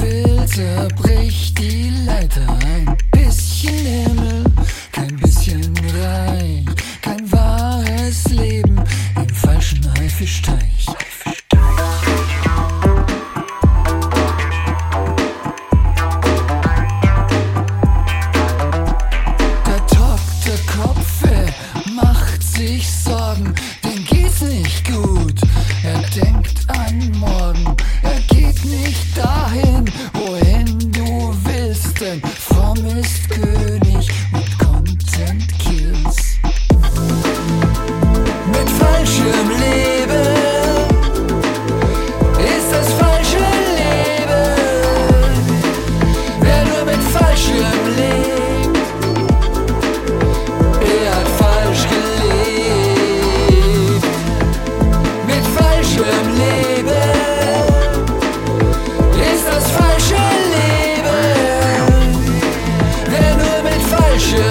will, zerbricht die Leiter. Fromm ist König mit Content King.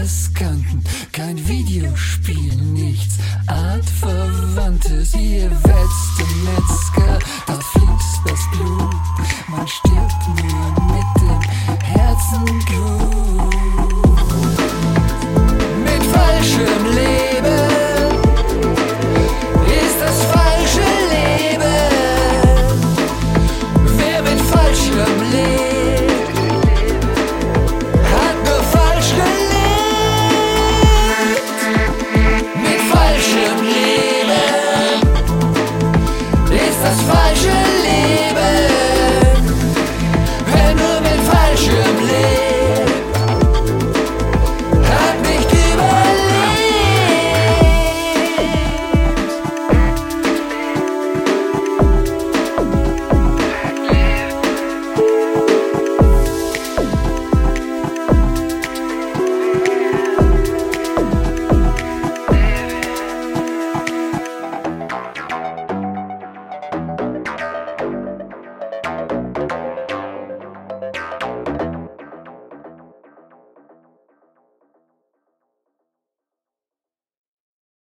Eskanten, kein Videospiel, nichts artverwandtes. Ihr wetzt Metzger.